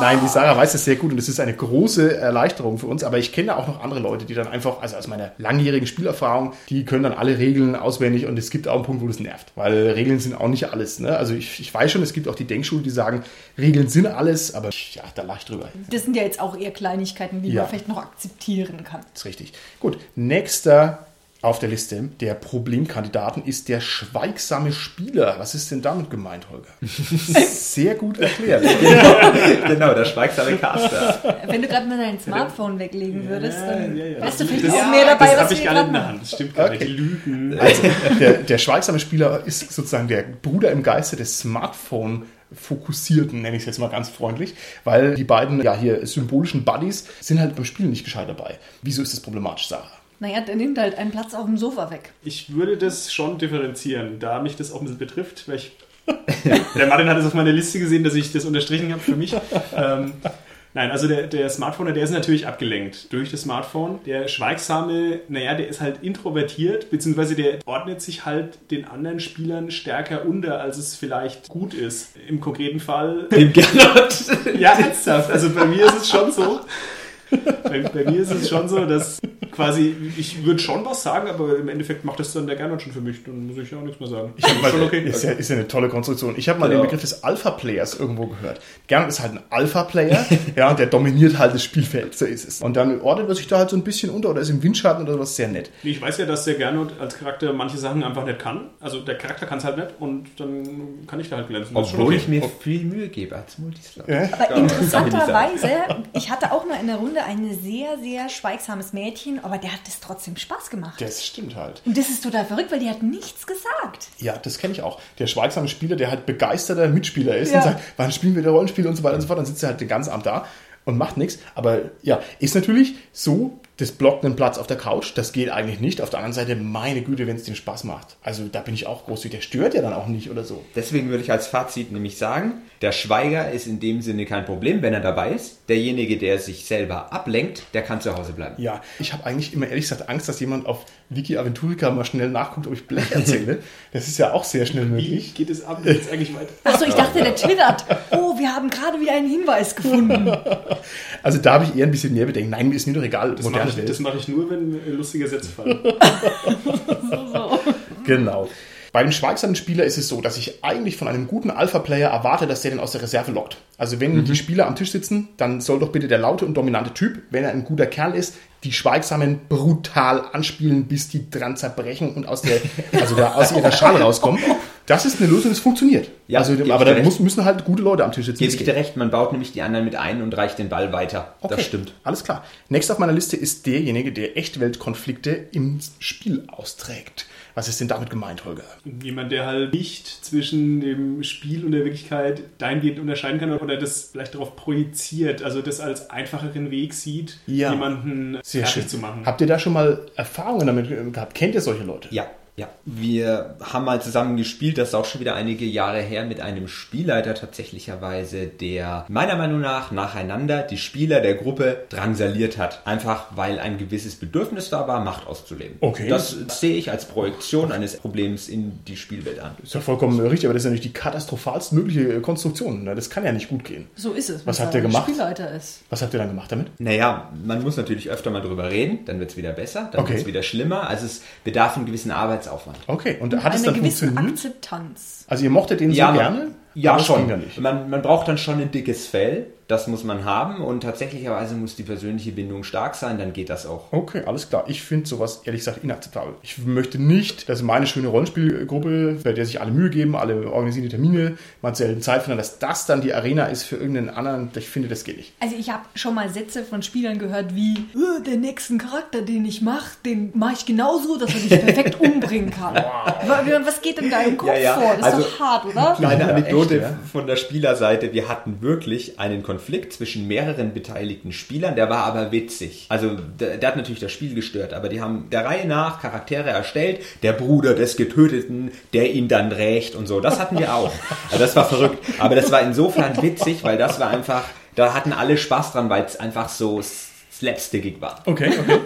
Nein, die Sarah weiß das sehr gut und es ist eine große Erleichterung für uns. Aber ich kenne auch noch andere Leute, die dann einfach, also aus meiner langjährigen Spielerfahrung, die können dann alle Regeln auswendig und es gibt auch einen Punkt, wo das nervt. Weil Regeln sind auch nicht alles. Ne? Also ich, ich weiß schon, es gibt auch die Denkschule, die sagen, Regeln sind alles, aber ja, da lache ich drüber. Das sind ja jetzt auch eher Kleinigkeiten, die Ja. man vielleicht noch akzeptieren kann. Das ist richtig. Gut, nächster auf der Liste der Problemkandidaten ist der schweigsame Spieler. Was ist denn damit gemeint, Holger? <laughs> Sehr gut erklärt. <laughs> genau, der schweigsame Caster. Wenn du gerade mal dein Smartphone weglegen würdest, dann ja, ja. wärst du vielleicht Das- auch mehr dabei, das was habe ich gerade nicht in der machen. Hand. Das stimmt gar nicht. Okay. Die Lügen. Also, der, der schweigsame Spieler ist sozusagen der Bruder im Geiste des Smartphone. Fokussierten, nenne ich es jetzt mal ganz freundlich, weil die beiden ja hier symbolischen Buddies sind halt beim Spielen nicht gescheit dabei. Wieso ist das problematisch, Sarah? Naja, der nimmt halt einen Platz auf dem Sofa weg. Ich würde das schon differenzieren, da mich das auch ein bisschen betrifft, weil ich. <laughs> der Martin hat es auf meiner Liste gesehen, dass ich das unterstrichen habe für mich. Ähm, nein, also der, der Smartphone, der ist natürlich abgelenkt durch das Smartphone. Der Schweigsame, naja, der ist halt introvertiert, beziehungsweise der ordnet sich halt den anderen Spielern stärker unter, als es vielleicht gut ist. Im konkreten Fall. Dem Gernot. Ja, ernsthaft. Also bei mir ist es schon so. Bei, bei mir ist es schon so, dass quasi, ich würde schon was sagen, aber im Endeffekt macht das dann der Gernot schon für mich. Dann muss ich ja auch nichts mehr sagen. Ich mal, schon okay. ist, ja, ist ja eine tolle Konstruktion. Ich habe mal Genau. den Begriff des Alpha-Players irgendwo gehört. Gernot ist halt ein Alpha-Player, <laughs> ja, und der dominiert halt das Spielfeld, so ist es. Und dann ordnet er sich da halt so ein bisschen unter oder ist im Windschatten oder was sehr nett. Ich weiß ja, dass der Gernot als Charakter manche Sachen einfach nicht kann. Also der Charakter kann es halt nicht und dann kann ich da halt glänzen. Obwohl okay. ich mir viel Mühe gebe als Multislot. Ja? Aber Ja, interessanterweise, ich hatte auch mal in der Runde ein sehr, sehr schweigsames Mädchen, aber der hat es trotzdem Spaß gemacht. Das stimmt halt. Und das ist total verrückt, weil die hat nichts gesagt. Ja, das kenne ich auch. Der schweigsame Spieler, der halt begeisterter Mitspieler ist Ja. und sagt, wann spielen wir wieder Rollenspiele und so weiter und so fort, dann sitzt er halt den ganzen Abend da und macht nichts. Aber ja, ist natürlich so, Das blockt einen Platz auf der Couch, das geht eigentlich nicht. Auf der anderen Seite, meine Güte, wenn es dem Spaß macht. Also da bin ich auch großzügig, der stört ja dann auch nicht oder so. Deswegen würde ich als Fazit nämlich sagen, der Schweiger ist in dem Sinne kein Problem, wenn er dabei ist. Derjenige, der sich selber ablenkt, der kann zu Hause bleiben. Ja, ich habe eigentlich immer ehrlich gesagt Angst, dass jemand auf Wiki Aventurica mal schnell nachguckt, ob ich Blech erzähle. Das ist ja auch sehr schnell Wie möglich. geht es ab jetzt eigentlich weiter? Achso, ich dachte, der twittert. Oh, <laughs> wir haben gerade wieder einen Hinweis gefunden. <laughs> Also da habe ich eher ein bisschen mehr Bedenken. Nein, mir ist mir doch egal, Das mache moderne ich, Welt. das mache ich nur, wenn lustige Sätze fallen. <laughs> <laughs> Genau. Bei dem schweigsamen Spieler ist es so, dass ich eigentlich von einem guten Alpha-Player erwarte, dass der den aus der Reserve lockt. Also wenn die Spieler am Tisch sitzen, dann soll doch bitte der laute und dominante Typ, wenn er ein guter Kerl ist, die Schweigsamen brutal anspielen, bis die dran zerbrechen und aus, der, also da aus ihrer Schale rauskommen. Das ist eine Lösung, das funktioniert. Ja, also, aber da muss, müssen halt gute Leute am Tisch sitzen. Gebe ich dir recht, man baut nämlich die anderen mit ein und reicht den Ball weiter. Okay, Das stimmt. Alles klar. Nächst auf meiner Liste ist derjenige, der Echtweltkonflikte im Spiel austrägt. Was ist denn damit gemeint, Holger? Jemand, der halt nicht zwischen dem Spiel und der Wirklichkeit dahingehend unterscheiden kann oder das vielleicht darauf projiziert, also das als einfacheren Weg sieht, Ja. jemanden Sehr fertig schön. zu machen. Habt ihr da schon mal Erfahrungen damit gehabt? Kennt ihr solche Leute? Ja, ja. Wir haben mal zusammen gespielt, das ist auch schon wieder einige Jahre her, mit einem Spielleiter tatsächlicherweise, der meiner Meinung nach nacheinander die Spieler der Gruppe drangsaliert hat. Einfach weil ein gewisses Bedürfnis da war, Macht auszuleben. Okay. Das sehe ich als Projektion eines Problems in die Spielwelt an. Ist ja vollkommen richtig, aber das ist ja natürlich die katastrophalst mögliche äh, Konstruktion. Ne? Das kann ja nicht gut gehen. So ist es. Was habt ihr gemacht? Spielleiter ist. Was habt ihr dann gemacht damit? Naja, man muss natürlich öfter mal drüber reden, dann wird es wieder besser, dann Okay. wird es wieder schlimmer. Also es bedarf einen gewissen Arbeitsaufwand. Okay, und hat es Eine dann gewisse funktioniert? Akzeptanz. Also ihr mochtet den so man- gerne? Ja, schon. ja. Man, man braucht dann schon ein dickes Fell, das muss man haben und tatsächlicherweise muss die persönliche Bindung stark sein, dann geht das auch. Okay, alles klar. Ich finde sowas ehrlich gesagt inakzeptabel. Ich möchte nicht, dass meine schöne Rollenspielgruppe, bei der sich alle Mühe geben, alle organisieren die Termine, man zur selben Zeit finden, dass das dann die Arena ist für irgendeinen anderen. Ich finde, das geht nicht. Also ich habe schon mal Sätze von Spielern gehört wie, "Äh, der nächsten Charakter, den ich mache, den mache ich genauso, dass er dich perfekt <laughs> umbringen kann. Wa- Was geht denn da im Kopf Ja, ja, vor? Das ist also- doch hart, oder? Kleine Ja, Anekdote echt, ja? von der Spielerseite. Wir hatten wirklich einen Konflikt zwischen mehreren beteiligten Spielern, der war aber witzig. Also der, der hat natürlich das Spiel gestört, aber die haben der Reihe nach Charaktere erstellt. Der Bruder des Getöteten, der ihn dann rächt und so. Das hatten wir auch. <laughs> Also das war verrückt. Aber das war insofern witzig, weil das war einfach, da hatten alle Spaß dran, weil es einfach so slapstickig war. Okay, okay.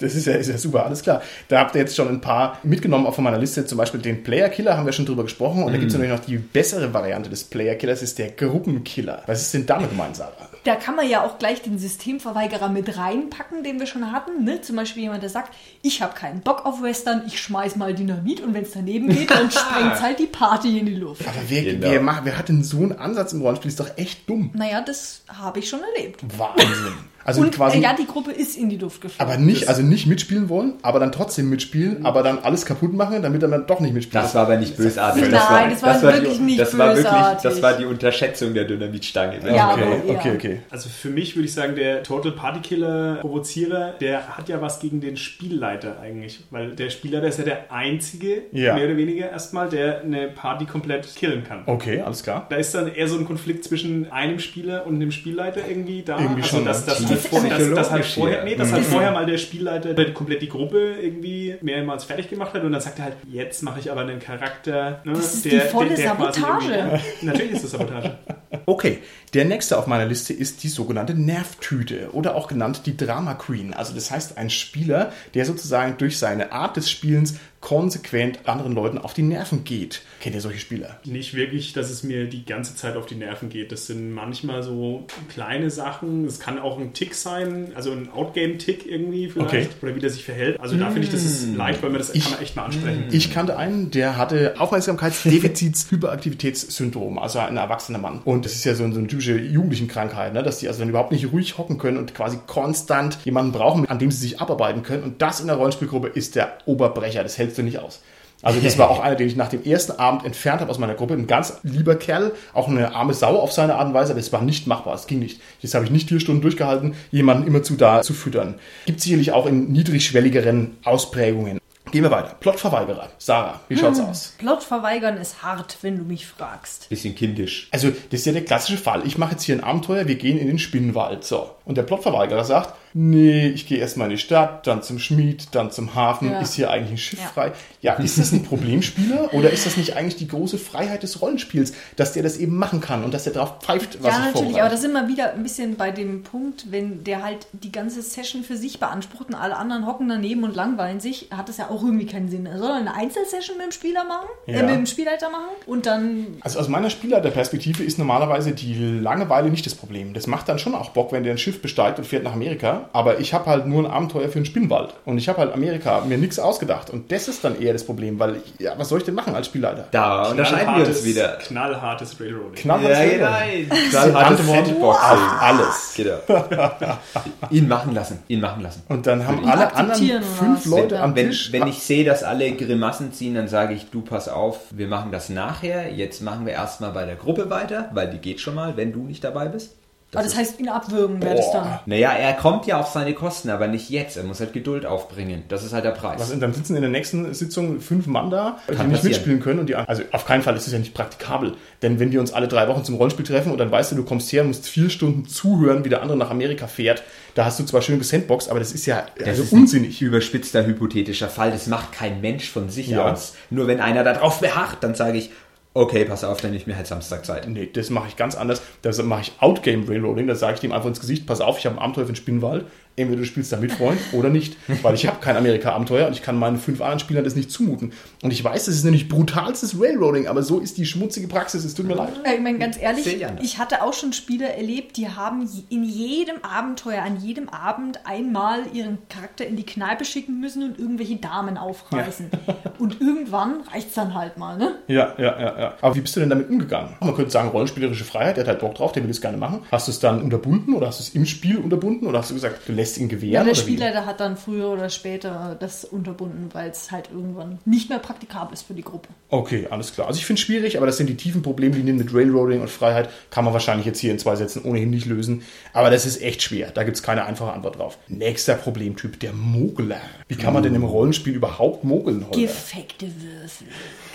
Das ist ja, ist ja super, alles klar. Da habt ihr jetzt schon ein paar mitgenommen, auch von meiner Liste. Zum Beispiel den Player Killer haben wir schon drüber gesprochen. Und da gibt es natürlich noch die bessere Variante des Player Killers, ist der Gruppenkiller. Was ist denn damit gemeint, Sarah? Da kann man ja auch gleich den Systemverweigerer mit reinpacken, den wir schon hatten. Ne? Zum Beispiel jemand, der sagt, ich habe keinen Bock auf Western, ich schmeiß mal Dynamit und wenn es daneben geht, dann <laughs> sprengt halt die Party in die Luft. Aber wer, Genau. wer, macht, wer hat denn so einen Ansatz im Rollenspiel? Ist doch echt dumm. Naja, das habe ich schon erlebt. Wahnsinn. Also und quasi. äh, ja, die Gruppe ist in die Luft geflogen. aber nicht, also nicht mitspielen wollen, aber dann trotzdem mitspielen, aber dann alles kaputt machen, damit er dann doch nicht mitspielt. Das war aber nicht bösartig. Nein, das war wirklich die, nicht das war wirklich, bösartig. Das war die Unterschätzung der Dynamitstange. Ja, okay, eher. okay, okay. Also für mich würde ich sagen, der Total Party Killer Provozierer, der hat ja was gegen den Spielleiter eigentlich. Weil der Spielleiter ist ja der einzige, Ja. mehr oder weniger erstmal, der eine Party komplett killen kann. Okay, alles klar. Da ist dann eher so ein Konflikt zwischen einem Spieler und dem Spielleiter irgendwie da. Irgendwie also schon, dass, ne? dass, halt vor, dass, dass halt vorher, nee, dass halt vorher mal der Spielleiter der komplett die Gruppe irgendwie mehrmals fertig gemacht hat und dann sagt er halt, jetzt mache ich aber einen Charakter, ne, Das ist die der, volle der, der quasi Sabotage. natürlich ist das Sabotage. Okay, der nächste auf meiner Liste ist die sogenannte Nervtüte oder auch genannt die Drama Queen. Also das heißt ein Spieler, der sozusagen durch seine Art des Spielens konsequent anderen Leuten auf die Nerven geht. Kennt ihr solche Spieler? Nicht wirklich, dass es mir die ganze Zeit auf die Nerven geht. Das sind manchmal so kleine Sachen. Es kann auch ein Tick sein, also ein Outgame-Tick irgendwie vielleicht. Okay. Oder wie der sich verhält. Also da finde ich, das ist leicht, weil man das kann man echt mal ansprechen. Ich kannte einen, der hatte Aufmerksamkeitsdefizits-Hyperaktivitätssyndrom, also ein erwachsener Mann. Und das ist ja so, eine- so eine typische Jugendlichenkrankheit, ne? dass die also dann überhaupt nicht ruhig hocken können und quasi konstant jemanden brauchen, an dem sie sich abarbeiten können. Und das in der Rollenspielgruppe ist der Oberbrecher, das hältst du nicht aus. Also das war auch <laughs> einer, den ich nach dem ersten Abend entfernt habe aus meiner Gruppe. Ein ganz lieber Kerl, auch eine arme Sau auf seine Art und Weise, aber das war nicht machbar, es ging nicht. Das habe ich nicht vier Stunden durchgehalten, jemanden immerzu da zu füttern. Gibt sicherlich auch in niedrigschwelligeren Ausprägungen. Gehen wir weiter. Plotverweigerer. Sarah, wie schaut's aus? Plot verweigern ist hart, wenn du mich fragst. Bisschen kindisch. Also, das ist ja der klassische Fall. Ich mache jetzt hier ein Abenteuer, wir gehen in den Spinnenwald. So. Und der Plotverweigerer sagt, nee, ich gehe erstmal in die Stadt, dann zum Schmied, dann zum Hafen, Ja. ist hier eigentlich ein Schiff Ja. frei? Ja, <laughs> ist das ein Problemspieler oder ist das nicht eigentlich die große Freiheit des Rollenspiels, dass der das eben machen kann und dass der drauf pfeift, was Ja, er natürlich, aber das sind wir wieder ein bisschen bei dem Punkt, wenn der halt die ganze Session für sich beansprucht und alle anderen hocken daneben und langweilen sich, hat das ja auch irgendwie keinen Sinn. Er soll eine Einzelsession mit dem Spieler machen, Ja. äh, mit dem Spielleiter machen und dann Also aus meiner Spielleiterperspektive ist normalerweise die Langeweile nicht das Problem. Das macht dann schon auch Bock, wenn der ein Schiff besteigt und fährt nach Amerika. Aber ich habe halt nur ein Abenteuer für einen Spinnwald. Und ich habe halt Amerika mir nichts ausgedacht. Und das ist dann eher das Problem, weil, ich, ja, was soll ich denn machen als Spielleiter? Da unterscheiden wir uns wieder. Knallhartes Railroading. Knallhart Ja, selber. genau. Die Knallhartes Antwort Sandbox. auf alles. Genau. <laughs> ihn machen lassen. Ihn machen lassen. Und dann haben Ihn alle anderen fünf was? Leute Wenn- am Wenn, Tisch. wenn ich sehe, dass alle Grimassen ziehen, dann sage ich, du pass auf, wir machen das nachher. Jetzt machen wir erstmal bei der Gruppe weiter, weil die geht schon mal, wenn du nicht dabei bist. Aber das heißt, ihn abwürgen wäre das dann. Naja, er kommt ja auf seine Kosten, aber nicht jetzt. Er muss halt Geduld aufbringen. Das ist halt der Preis. was, und dann sitzen in der nächsten Sitzung fünf Mann da, die Kann nicht passieren. mitspielen können. Und die, also auf keinen Fall ist es ja nicht praktikabel. Denn wenn wir uns alle drei Wochen zum Rollenspiel treffen und dann weißt du, du kommst her und musst vier Stunden zuhören, wie der andere nach Amerika fährt, da hast du zwar schön gesandboxt, aber das ist ja Das also ist ein unsinnig. überspitzter hypothetischer Fall. Das macht kein Mensch von sich Ja. aus. Nur wenn einer darauf beharrt, dann sage ich, okay, pass auf, dann ich mir halt Samstag Zeit. Nee, das mache ich ganz anders. Das mache ich Outgame Railroading. Da sage ich dem einfach ins Gesicht, pass auf, ich habe ein Abenteuer für den Spinnwald. Entweder du spielst da mit, Freund, oder nicht. Weil ich habe kein Amerika-Abenteuer und ich kann meinen fünf anderen Spielern das nicht zumuten. Und ich weiß, das ist nämlich brutalstes Railroading, aber so ist die schmutzige Praxis. Es tut mir leid. Ich meine, ganz ehrlich, ich hatte auch schon Spieler erlebt, die haben in jedem Abenteuer, an jedem Abend einmal ihren Charakter in die Kneipe schicken müssen und irgendwelche Damen aufreißen. Und irgendwann reicht es dann halt mal, ne? Ja, ja, ja, ja. Aber wie bist du denn damit umgegangen? Man könnte sagen, rollenspielerische Freiheit, der hat halt Bock drauf, der will es gerne machen. Hast du es dann unterbunden oder hast du es im Spiel unterbunden oder hast du gesagt, du lässt ihn gewähren? Ja, der oder wie? Spielleiter hat dann früher oder später das unterbunden, weil es halt irgendwann nicht mehr praktikabel ist für die Gruppe. Okay, alles klar. Also ich finde es schwierig, aber das sind die tiefen Problemlinien mit Railroading und Freiheit. Kann man wahrscheinlich jetzt hier in zwei Sätzen ohnehin nicht lösen. Aber das ist echt schwer. Da gibt es keine einfache Antwort drauf. Nächster Problemtyp, der Mogler. Wie kann man denn im Rollenspiel überhaupt mogeln heute? Gefeckte Würfel.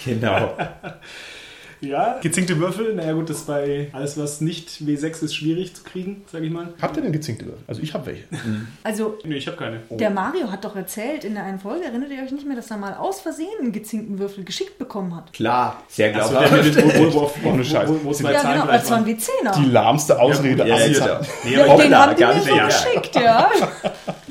Genau. <laughs> Ja, gezinkte Würfel, naja gut, das ist bei alles, was nicht W6 ist, schwierig zu kriegen, sag ich mal. Habt ihr denn gezinkte Würfel? Also ich habe welche. Also, Nee, ich habe keine. der Mario hat doch erzählt in der einen Folge, erinnert ihr euch nicht mehr, dass er mal aus Versehen einen gezinkten Würfel geschickt bekommen hat? Klar, sehr Also glaubhaft. der mit den, wo, wo, wo, wo, Ohne Scheiß. wo, wo zwei Ja, genau, das waren waren. W10er. Die lahmste Ausrede Ja, aller ja, Zeiten. Nee, Ja, aber, den haben die mir so geschickt, ja. <laughs>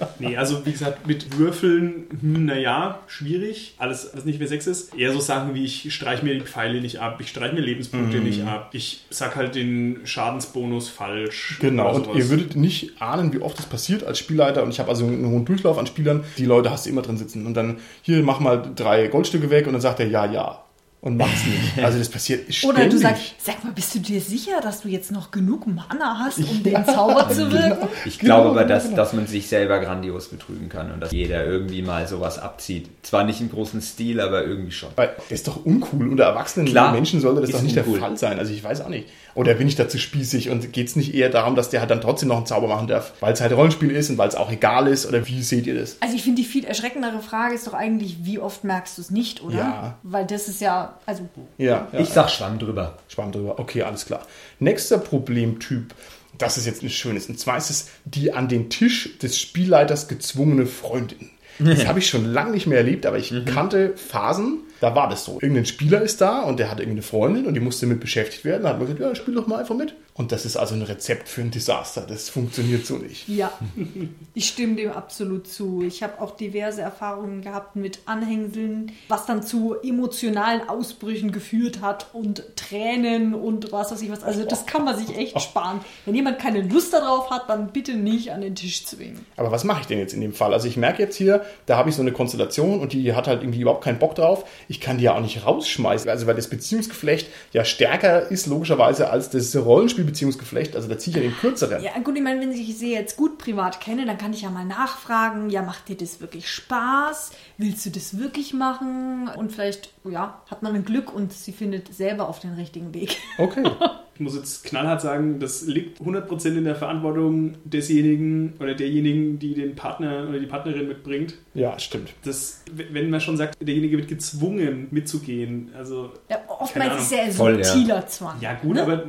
<laughs> nee, also wie gesagt, mit Würfeln, hm, naja, schwierig. Alles, was nicht W6 ist. Eher so Sachen wie, ich streiche mir die Pfeile nicht ab, ich streiche mir Lebenspunkte Mhm. nicht ab, ich sag halt den Schadensbonus falsch. Genau, und ihr würdet nicht ahnen, wie oft das passiert als Spielleiter. Und ich habe also einen hohen Durchlauf an Spielern. Die Leute hast du immer drin sitzen. Und dann, hier, mach mal drei Goldstücke weg. Und dann sagt er, ja, ja. Und macht's nicht. <laughs> Also das passiert ständig. Oder du sagst, sag mal, bist du dir sicher, dass du jetzt noch genug Mana hast, um <laughs> den Zauber zu wirken? Ich Genau, glaube aber, genau, dass, genau. dass man sich selber grandios betrügen kann und dass jeder irgendwie mal sowas abzieht. Zwar nicht im großen Stil, aber irgendwie schon. Weil das ist doch uncool. Unter erwachsenen Klar, Menschen sollte das doch nicht uncool. der Fall sein. Also ich weiß auch nicht. Oder bin ich dazu spießig und geht es nicht eher darum, dass der halt dann trotzdem noch einen Zauber machen darf, weil es halt Rollenspiel ist und weil es auch egal ist? Oder wie seht ihr das? Also ich finde, die viel erschreckendere Frage ist doch eigentlich, wie oft merkst du es nicht, oder? Ja. Weil das ist ja, also Ja, ja. Ich sag Schwamm drüber. Schwamm drüber. Okay, alles klar. Nächster Problemtyp, das ist jetzt ein schönes. Und zwar ist es die an den Tisch des Spielleiters gezwungene Freundin. Das <laughs> habe ich schon lange nicht mehr erlebt, aber ich kannte Phasen, da war das so. Irgendein Spieler ist da und der hat irgendeine Freundin und die musste mit beschäftigt werden. Da hat man gesagt, ja, spiel doch mal einfach mit. Und das ist also ein Rezept für ein Desaster. Das funktioniert so nicht. ja, <laughs> ich stimme dem absolut zu. Ich habe auch diverse Erfahrungen gehabt mit Anhängseln, was dann zu emotionalen Ausbrüchen geführt hat und Tränen und was weiß ich was. Also das kann man sich echt sparen. Wenn jemand keine Lust darauf hat, dann bitte nicht an den Tisch zwingen. Aber was mache ich denn jetzt in dem Fall? Also ich merke jetzt hier, da habe ich so eine Konstellation und die hat halt irgendwie überhaupt keinen Bock drauf. Ich kann die ja auch nicht rausschmeißen. Also weil das Beziehungsgeflecht ja stärker ist logischerweise als das Rollenspielbeziehungsgeflecht. Also da ziehe ich ja den kürzeren. Ja, gut, ich meine, wenn ich sie jetzt gut privat kenne, dann kann ich ja mal nachfragen, ja, macht dir das wirklich Spaß? Willst du das wirklich machen? Und vielleicht, ja, hat man ein Glück und sie findet selber auf den richtigen Weg. Okay. <laughs> Ich muss jetzt knallhart sagen, das liegt 100% in der Verantwortung desjenigen oder derjenigen, die den Partner oder die Partnerin mitbringt. Ja, stimmt. Das, wenn man schon sagt, derjenige wird gezwungen mitzugehen, also Ja, oftmals ist es ja Voll, ja. subtiler Zwang. ja gut, Ne? aber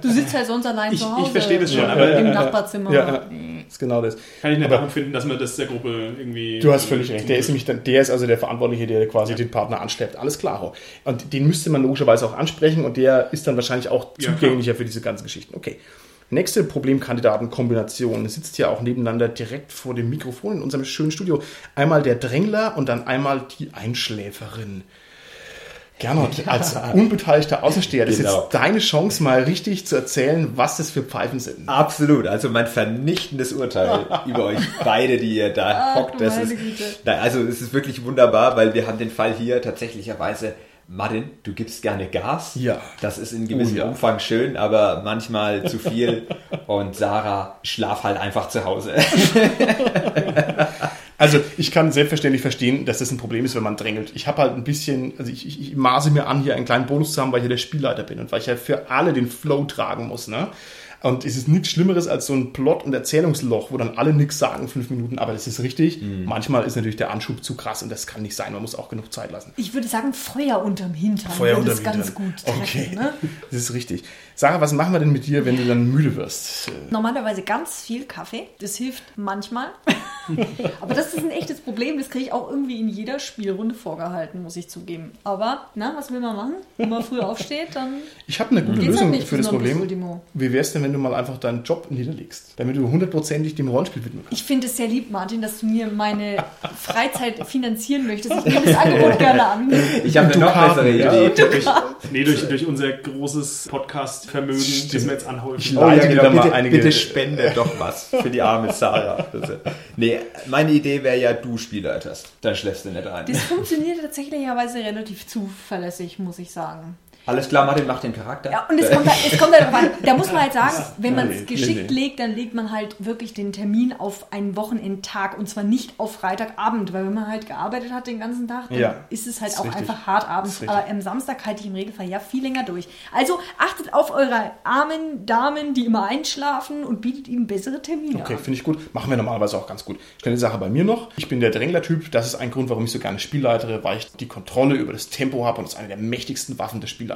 Du sitzt halt sonst allein Ich- zu ich Hause. verstehe das schon, oder aber- im Nachbarzimmer. Ja, ja. Ist genau das. Kann ich nicht Aber- nachempfinden, dass man das der Gruppe irgendwie. Du hast völlig recht. Der ist nämlich der ist also der Verantwortliche, der quasi den Partner anschleppt. Alles klar. Und den müsste man logischerweise auch ansprechen und der ist dann wahrscheinlich auch Ja, zugänglicher für diese ganzen Geschichten. Okay. Nächste Problemkandidatenkombination sitzt ja auch nebeneinander direkt vor dem Mikrofon in unserem schönen Studio. Einmal der Drängler und dann einmal die Einschläferin. Gernot, als unbeteiligter Außensteher, das ist Genau. jetzt deine Chance, mal richtig zu erzählen, was das für Pfeifen sind. Absolut, also mein vernichtendes Urteil <laughs> über euch beide, die ihr da Ach, hockt. Das meine ist, Güte. Nein, also es ist wirklich wunderbar, weil wir haben den Fall hier tatsächlicherweise. Martin, du gibst gerne Gas. Ja. Das ist in gewissem Oh ja. Umfang schön, aber manchmal zu viel. <laughs> Und Sarah, schlaf halt einfach zu Hause. <laughs> Also ich kann selbstverständlich verstehen, dass das ein Problem ist, wenn man drängelt. Ich habe halt ein bisschen, also ich, ich, ich maße mir an, hier einen kleinen Bonus zu haben, weil ich ja der Spielleiter bin und weil ich ja für alle den Flow tragen muss. Ne? Und es ist nichts Schlimmeres als so ein Plot- und Erzählungsloch, wo dann alle nichts sagen, fünf Minuten, aber das ist richtig. Mhm. Manchmal ist natürlich der Anschub zu krass und das kann nicht sein. Man muss auch genug Zeit lassen. Ich würde sagen, Feuer unterm Hintern Feuer unterm es ganz Hintern. gut treffen. Okay, Ne? das ist richtig. Sarah, was machen wir denn mit dir, wenn du dann müde wirst? Normalerweise ganz viel Kaffee. Das hilft manchmal. <laughs> Aber das ist ein echtes Problem. Das kriege ich auch irgendwie in jeder Spielrunde vorgehalten, muss ich zugeben. Aber, na, was will man machen? Wenn man früh aufsteht, dann Ich habe eine gute Geht's Lösung halt für das Problem. Wie wär's denn, wenn du mal einfach deinen Job niederlegst, damit du hundertprozentig dem Rollenspiel widmen kannst? Ich finde es sehr lieb, Martin, dass du mir meine Freizeit finanzieren möchtest. Ich nehme das Angebot gerne an. Ich habe eine noch bessere ja. Idee. durch, nee, durch, durch unser großes Podcast-Vermögen, das wir jetzt anhäufen. Ich Oh ja, genau, bitte, einige- bitte spende doch was für die arme Sarah. Also, nee, meine Idee wäre ja, du Spielleiterst. Dann schläfst du nicht ein. Das funktioniert tatsächlicherweise relativ zuverlässig, muss ich sagen. Alles klar, Martin macht den Charakter. Ja, und es kommt, halt- es kommt halt darauf an, da muss man halt sagen, wenn man Nee, es nee, geschickt nee. legt, dann legt man halt wirklich den Termin auf einen Wochenendtag und zwar nicht auf Freitagabend, weil wenn man halt gearbeitet hat den ganzen Tag, dann Ja, ist es halt ist auch richtig. einfach hart abends. Aber am Samstag halte ich im Regelfall ja viel länger durch. Also achtet auf eure armen Damen, die immer einschlafen und bietet ihnen bessere Termine Okay, finde ich gut. Machen wir normalerweise auch ganz gut. Schnelle Sache bei mir noch. Ich bin der Drängler-Typ. Das ist ein Grund, warum ich so gerne Spielleitere, weil ich die Kontrolle über das Tempo habe und das ist eine der mächtigsten Waffen des Spielleiters.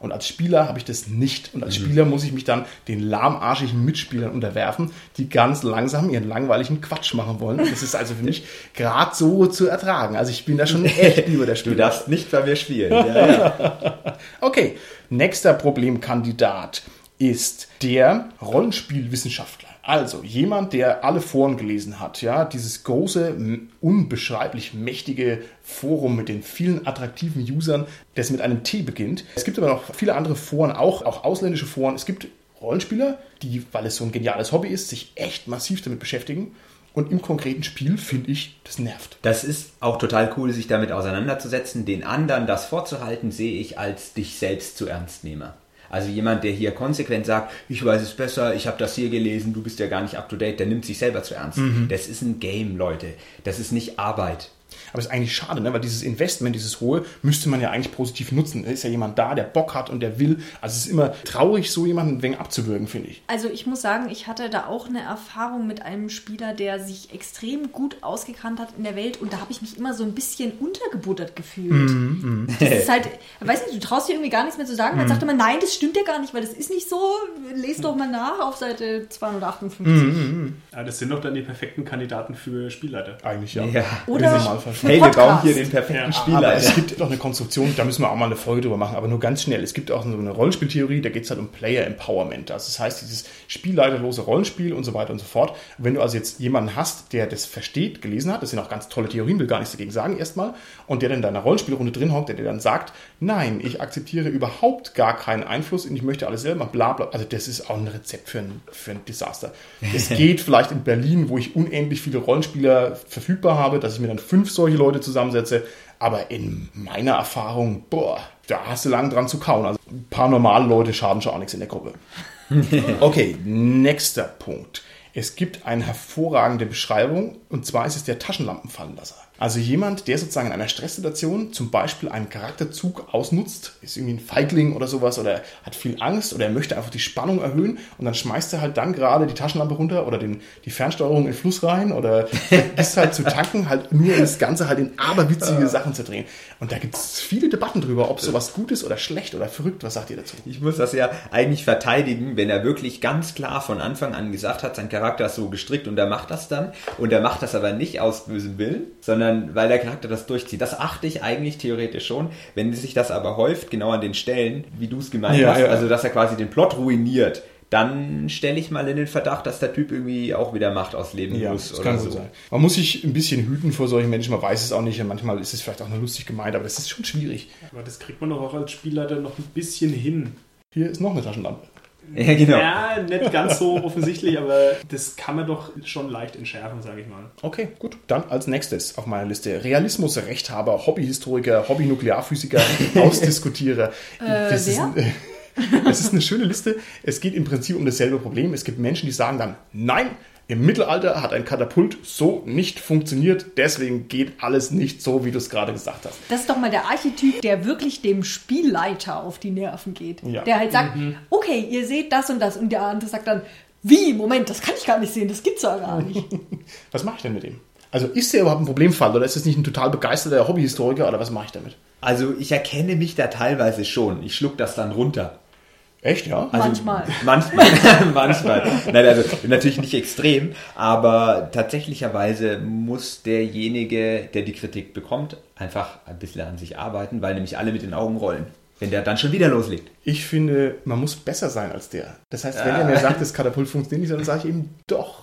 Und als Spieler habe ich das nicht. Und als Spieler muss ich mich dann den lahmarschigen Mitspielern unterwerfen, die ganz langsam ihren langweiligen Quatsch machen wollen. Und das ist also für mich gerade so zu ertragen. Also ich bin da schon <laughs> echt über der Du Spieler. darfst nicht bei mir spielen. Ja, ja. <laughs> Okay, nächster Problemkandidat ist der Rollenspielwissenschaftler. Also jemand, der alle Foren gelesen hat, ja, dieses große, unbeschreiblich mächtige Forum mit den vielen attraktiven Usern, das mit einem T beginnt. Es gibt aber noch viele andere Foren, auch, auch ausländische Foren. Es gibt Rollenspieler, die, weil es so ein geniales Hobby ist, sich echt massiv damit beschäftigen. Und im konkreten Spiel finde ich, das nervt. Das ist auch total cool, sich damit auseinanderzusetzen. Den anderen das vorzuhalten, sehe ich als dich selbst zu ernst nehme. Also jemand, der hier konsequent sagt, ich weiß es besser, ich habe das hier gelesen, du bist ja gar nicht up to date, der nimmt sich selber zu ernst. Das ist ein Game, Leute. Das ist nicht Arbeit. Aber es ist eigentlich schade, ne? weil dieses Investment, dieses hohe, müsste man ja eigentlich positiv nutzen. Da ist ja jemand da, der Bock hat und der will. Also es ist immer traurig, so jemanden ein wenig abzuwürgen, finde ich. Also ich muss sagen, ich hatte da auch eine Erfahrung mit einem Spieler, der sich extrem gut ausgekannt hat in der Welt und da habe ich mich immer so ein bisschen untergebuttert gefühlt. Das ist halt, weiß nicht, du traust dir irgendwie gar nichts mehr zu sagen. Dann sagt immer, nein, das stimmt ja gar nicht, weil das ist nicht so. Lest doch mal nach auf Seite 258. Ja, das sind doch dann die perfekten Kandidaten für Spielleiter. Eigentlich ja. Ja. Oder Hey, wir bauen hier den perfekten Ja, Aber Spielleiter. es gibt doch eine Konstruktion, da müssen wir auch mal eine Folge drüber machen, aber nur ganz schnell. Es gibt auch so eine Rollenspieltheorie, da geht es halt um Player Empowerment. Also das heißt, dieses spielleiterlose Rollenspiel und so weiter und so fort. Und wenn du also jetzt jemanden hast, der das versteht, gelesen hat, das sind auch ganz tolle Theorien, will gar nichts dagegen sagen erstmal, und der dann in deiner Rollenspielrunde drin hockt, der dir dann sagt, nein, ich akzeptiere überhaupt gar keinen Einfluss und ich möchte alles selber, bla bla. Also das ist auch ein Rezept für ein, für ein Desaster. Es <laughs> geht vielleicht in Berlin, wo ich unendlich viele Rollenspieler verfügbar habe, dass ich mir dann fünf solche Leute zusammensetze, aber in meiner Erfahrung, boah, da hast du lang dran zu kauen. Also ein paar normale Leute schaden schon auch nichts in der Gruppe. <laughs> Okay, nächster Punkt. Es gibt eine hervorragende Beschreibung und zwar ist es der Taschenlampenfallenlasser. Also jemand, der sozusagen in einer Stresssituation zum Beispiel einen Charakterzug ausnutzt, ist irgendwie ein Feigling oder sowas oder hat viel Angst oder er möchte einfach die Spannung erhöhen und dann schmeißt er halt dann gerade die Taschenlampe runter oder den, die Fernsteuerung in den Fluss rein oder <laughs> ist halt zu tanken, halt nur um das Ganze halt in aberwitzige Sachen zu drehen. Und da gibt es viele Debatten drüber, ob sowas gut ist oder schlecht oder verrückt. Was sagt ihr dazu? Ich muss das ja eigentlich verteidigen, wenn er wirklich ganz klar von Anfang an gesagt hat, sein Charakter ist so gestrickt und er macht das dann. Und er macht das aber nicht aus bösem Willen, sondern weil der Charakter das durchzieht. Das achte ich eigentlich theoretisch schon. Wenn sich das aber häuft, genau an den Stellen, wie du es gemeint Ja, hast, ja. also dass er quasi den Plot ruiniert, dann stelle ich mal in den Verdacht, dass der Typ irgendwie auch wieder Macht ausleben Ja, muss das oder kann so. sein. Man muss sich ein bisschen hüten vor solchen Menschen. Man weiß es auch nicht. Und manchmal ist es vielleicht auch nur lustig gemeint, aber das ist schon schwierig. Aber das kriegt man doch auch als Spielleiter noch ein bisschen hin. Hier ist noch eine Taschenlampe. Ja, genau. Ja, nicht ganz so offensichtlich, aber das kann man doch schon leicht entschärfen, sage ich mal. Okay, gut. Dann als nächstes auf meiner Liste Realismus, Rechthaber, Hobbyhistoriker, Hobby-Nuklearphysiker, <laughs> Ausdiskutierer. das, ist, wer? ein- <laughs> das ist eine schöne Liste. Es geht im Prinzip um dasselbe Problem. Es gibt Menschen, die sagen dann, nein, im Mittelalter hat ein Katapult so nicht funktioniert, deswegen geht alles nicht so, wie du es gerade gesagt hast. Das ist doch mal der Archetyp, der wirklich dem Spielleiter auf die Nerven geht. Ja. Der halt sagt, okay, ihr seht das und das. Und der andere sagt dann, wie, Moment, das kann ich gar nicht sehen, das gibt's ja gar nicht. <laughs> Was mache ich denn mit dem? Also ist der überhaupt ein Problemfall oder ist es nicht ein total begeisterter Hobbyhistoriker oder was mache ich damit? Also ich erkenne mich da teilweise schon. Ich schluck das dann runter. Echt, ja? Also, Manchmal. Manchmal, <laughs> <laughs> manchmal. Nein, also natürlich nicht extrem, aber tatsächlicherweise muss derjenige, der die Kritik bekommt, einfach ein bisschen an sich arbeiten, weil nämlich alle mit den Augen rollen, wenn der dann schon wieder loslegt. Ich finde, man muss besser sein als der. Das heißt, wenn er mir sagt, das Katapult funktioniert nicht, dann sage ich ihm doch.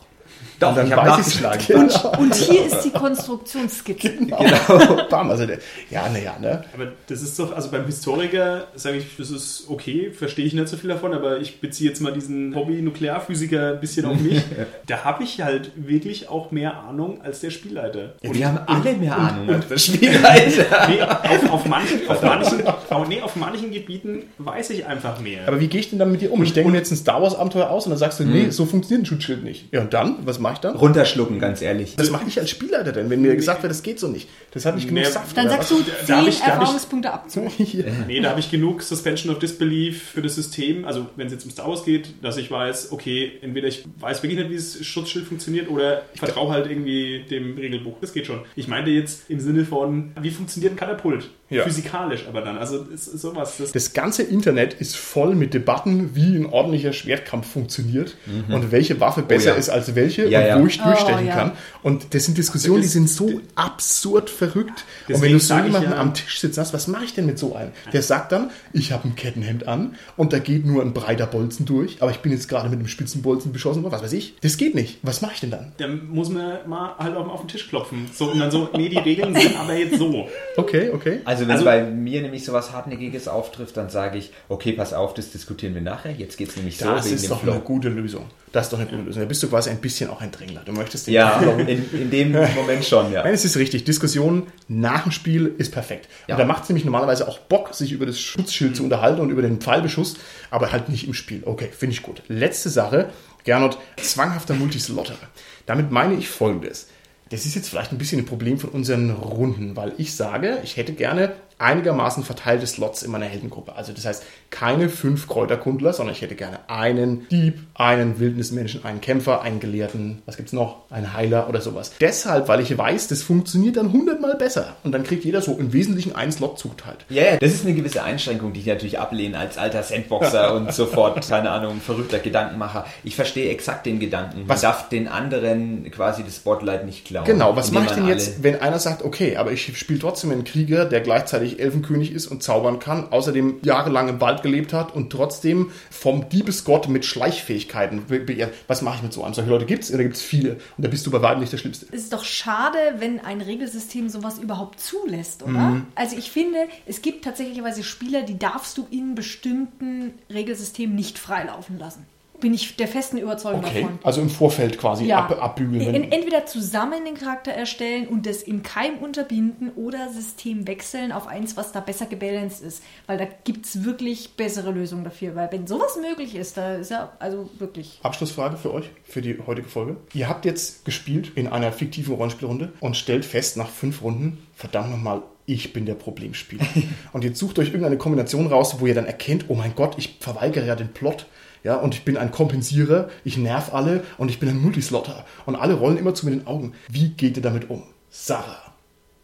Doch, Und dann ich hab weiß ich's. nachgeschlagen. Genau. Und hier ist die Konstruktionsskizze. genau. <laughs> Bam, also der, ja, naja, ne? Aber das ist doch, also beim Historiker sage ich, das ist okay, verstehe ich nicht so viel davon, aber ich beziehe jetzt mal diesen Hobby-Nuklearphysiker ein bisschen auf mich. <laughs> da habe ich halt wirklich auch mehr Ahnung als der Spielleiter. Ja, wir haben alle mehr Ahnung als der Spielleiter. <laughs> Nee, auf, auf, manchen, auf, manchen, auf, nee, auf manchen Gebieten weiß ich einfach mehr. Aber wie gehe ich denn dann mit dir um? Ich denke mir jetzt ein Star Wars Abenteuer aus und dann sagst du, nee, so funktioniert ein Schutzschild nicht. Ja, und dann? Was mache ich dann? Runterschlucken, ganz ehrlich. Was mache ich als Spielleiter denn, wenn mir gesagt wird, das geht so nicht? Das hat nicht genug Nee, Saft. Dann sagst du Da hab 10 ich- Erfahrungspunkte Abzug. <laughs> Nee, da habe ich genug Suspension of Disbelief für das System. Also, wenn es jetzt um Star Wars geht, dass ich weiß, okay, entweder ich weiß wirklich nicht, wie das Schutzschild funktioniert oder ich vertraue halt irgendwie dem Regelbuch. Das geht schon. Ich meinte jetzt im Sinne von, wie funktioniert ein Katapult? Ja. Physikalisch aber dann. Also, sowas. Das, Das ganze Internet ist voll mit Debatten, wie ein ordentlicher Schwertkampf funktioniert und welche Waffe besser ja. ist als welche Ja, und ja. wo ich durchstechen Oh, ja. kann. Und das sind Diskussionen, Das- die sind so absurd verrückt. Und wenn du so jemanden ja- am Tisch sitzen hast, was mache ich denn mit so einem? Der sagt dann, ich habe ein Kettenhemd an und da geht nur ein breiter Bolzen durch, aber ich bin jetzt gerade mit einem spitzen Bolzen beschossen oder was weiß ich. Das geht nicht. Was mache ich denn dann? da muss man mal halt auch mal auf den Tisch klopfen. So, und dann so, nee, die Regeln sind aber jetzt so. Okay, okay. Also wenn Also- bei mir nämlich sowas Hartnäckiges auftrifft, dann sage ich, okay, pass auf, das diskutieren wir nachher. Jetzt geht es nämlich so Das wegen ist dem doch Flow. eine gute Lösung. Das ist doch eine gute Lösung. Da bist du quasi ein bisschen auch ein Drängler. Du möchtest den Ja, in, in dem Moment schon, ja. Nein, es ist richtig. Diskussion nach dem Spiel ist perfekt. Ja. Und da macht es nämlich normalerweise auch Bock, sich über das Schutzschild zu unterhalten und über den Pfeilbeschuss, aber halt nicht im Spiel. Okay, finde ich gut. Letzte Sache, Gernot, zwanghafter Multislotterer. Damit meine ich folgendes. Das ist jetzt vielleicht ein bisschen ein Problem von unseren Runden, weil ich sage, ich hätte gerne einigermaßen verteilte Slots in meiner Heldengruppe. Also das heißt, keine fünf Kräuterkundler, sondern ich hätte gerne einen Dieb, einen Wildnismenschen, einen Kämpfer, einen Gelehrten, was gibt's noch? Einen Heiler oder sowas. Deshalb, weil ich weiß, das funktioniert dann hundertmal besser. Und dann kriegt jeder so im Wesentlichen einen Slot zugeteilt. Ja, ja, das ist eine gewisse Einschränkung, die ich natürlich ablehne als alter Sandboxer <laughs> und sofort, keine Ahnung, verrückter Gedankenmacher. Ich verstehe exakt den Gedanken. Man Was- darf den anderen quasi das Spotlight nicht klauen. Genau, was mache ich denn jetzt, wenn einer sagt, okay, aber ich spiele trotzdem einen Krieger, der gleichzeitig Elfenkönig ist und zaubern kann, außerdem jahrelang im Wald gelebt hat und trotzdem vom Diebesgott mit Schleichfähigkeiten be- beehrt. Was mache ich mit so einem? Solche Leute gibt es oder gibt es viele? Und da bist du bei weitem nicht der Schlimmste. Es ist doch schade, wenn ein Regelsystem sowas überhaupt zulässt, oder? Mhm. Also ich finde, es gibt tatsächlich Spieler, die darfst du in bestimmten Regelsystemen nicht freilaufen lassen. Bin ich der festen Überzeugung Okay, davon. also im Vorfeld quasi Ja. ab, abbügeln. entweder zusammen den Charakter erstellen und das im Keim unterbinden oder System wechseln auf eins, was da besser gebalanced ist. Weil da gibt es wirklich bessere Lösungen dafür. Weil wenn sowas möglich ist, da ist ja also wirklich. Abschlussfrage für euch, für die heutige Folge. Ihr habt jetzt gespielt in einer fiktiven Rollenspielrunde und stellt fest nach fünf Runden, verdammt nochmal, ich bin der Problemspieler. <laughs> und jetzt sucht euch irgendeine Kombination raus, wo ihr dann erkennt, oh mein Gott, ich verweigere ja den Plot. Ja, und ich bin ein Kompensierer, ich nerv alle und ich bin ein Multislotter. Und alle rollen immer zu mir den Augen. Wie geht ihr damit um? Sarah.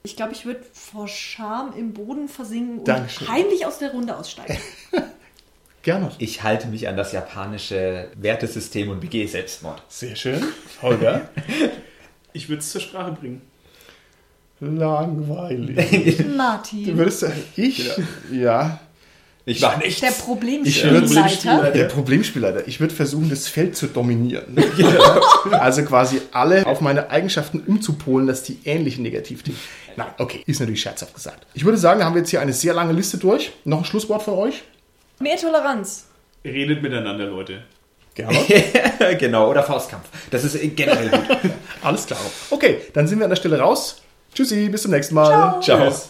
Ich glaube, ich würde vor Scham im Boden versinken und Dankeschön. heimlich aus der Runde aussteigen. <laughs> Gerne. Ich halte mich an das japanische Wertesystem und begehe Selbstmord. Sehr schön. Holger. <laughs> Ich würde es zur Sprache bringen. Langweilig. Du Martin, würdest sagen, ich? Ja. Ich war nichts. der Problemspielleiter. Der Problemspielleiter. Ich würde versuchen, das Feld zu dominieren. <laughs> <laughs> Also quasi alle auf meine Eigenschaften umzupolen, dass die ähnlich negativ sind. Nein, okay, ist natürlich scherzhaft gesagt. Ich würde sagen, da haben wir jetzt hier eine sehr lange Liste durch. Noch ein Schlusswort von euch? Mehr Toleranz. Redet miteinander, Leute. Gerne. <laughs> genau, oder Faustkampf. Das ist generell gut. Alles klar. Okay, dann sind wir an der Stelle raus. Tschüssi, bis zum nächsten Mal. Ciao. Ciao. Tschüss.